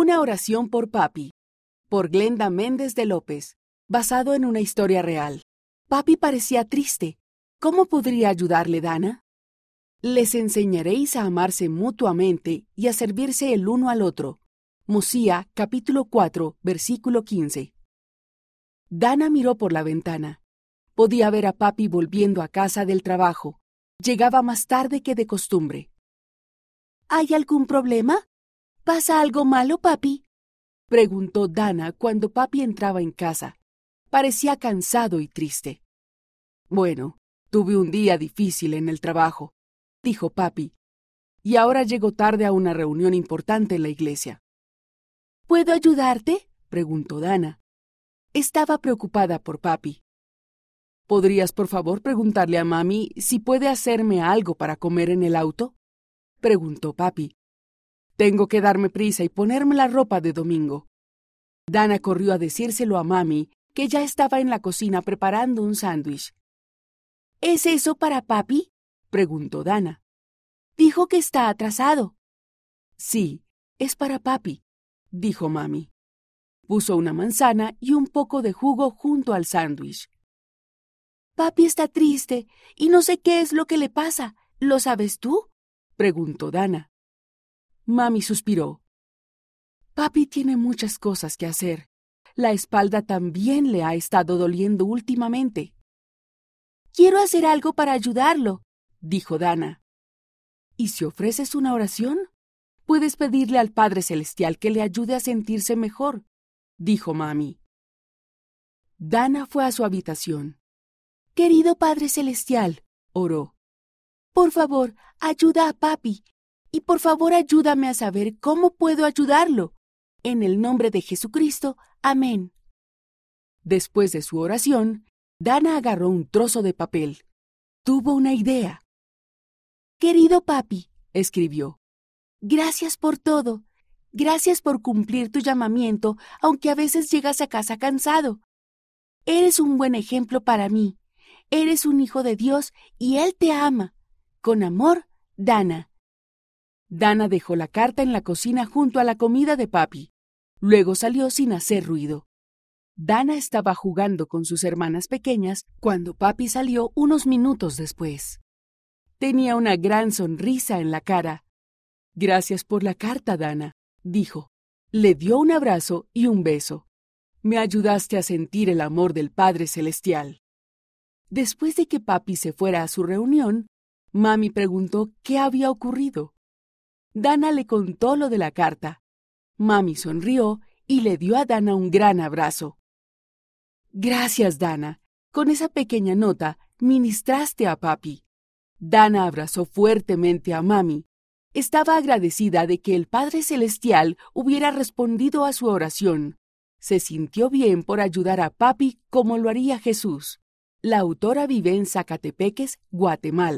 Una oración por Papi, por Glenda Méndez de López, basado en una historia real. Papi parecía triste. ¿Cómo podría ayudarle Dana? Les enseñaréis a amarse mutuamente y a servirse el uno al otro. Musía, capítulo 4, versículo 15. Dana miró por la ventana. Podía ver a papi volviendo a casa del trabajo. Llegaba más tarde que de costumbre. ¿Hay algún problema? ¿Pasa algo malo, papi? preguntó Dana cuando papi entraba en casa. Parecía cansado y triste. Bueno, tuve un día difícil en el trabajo, dijo papi, y ahora llego tarde a una reunión importante en la iglesia. ¿Puedo ayudarte? preguntó Dana. Estaba preocupada por papi. ¿Podrías, por favor, preguntarle a mami si puede hacerme algo para comer en el auto? preguntó papi. Tengo que darme prisa y ponerme la ropa de domingo. Dana corrió a decírselo a mami, que ya estaba en la cocina preparando un sándwich. ¿Es eso para papi? preguntó Dana. Dijo que está atrasado. Sí, es para papi, dijo mami. Puso una manzana y un poco de jugo junto al sándwich. Papi está triste y no sé qué es lo que le pasa. ¿Lo sabes tú? preguntó Dana. Mami suspiró. Papi tiene muchas cosas que hacer. La espalda también le ha estado doliendo últimamente. Quiero hacer algo para ayudarlo, dijo Dana. ¿Y si ofreces una oración? Puedes pedirle al Padre Celestial que le ayude a sentirse mejor dijo mami. Dana fue a su habitación. Querido Padre Celestial, oró. Por favor, ayuda a papi. Y por favor ayúdame a saber cómo puedo ayudarlo. En el nombre de Jesucristo. Amén. Después de su oración, Dana agarró un trozo de papel. Tuvo una idea. Querido papi, escribió. Gracias por todo. Gracias por cumplir tu llamamiento, aunque a veces llegas a casa cansado. Eres un buen ejemplo para mí. Eres un hijo de Dios y Él te ama. Con amor, Dana. Dana dejó la carta en la cocina junto a la comida de papi. Luego salió sin hacer ruido. Dana estaba jugando con sus hermanas pequeñas cuando papi salió unos minutos después. Tenía una gran sonrisa en la cara. Gracias por la carta, Dana dijo. Le dio un abrazo y un beso. Me ayudaste a sentir el amor del Padre Celestial. Después de que papi se fuera a su reunión, mami preguntó qué había ocurrido. Dana le contó lo de la carta. Mami sonrió y le dio a Dana un gran abrazo. Gracias, Dana. Con esa pequeña nota ministraste a papi. Dana abrazó fuertemente a mami estaba agradecida de que el Padre Celestial hubiera respondido a su oración. Se sintió bien por ayudar a papi como lo haría Jesús. La autora vive en Zacatepeques, Guatemala.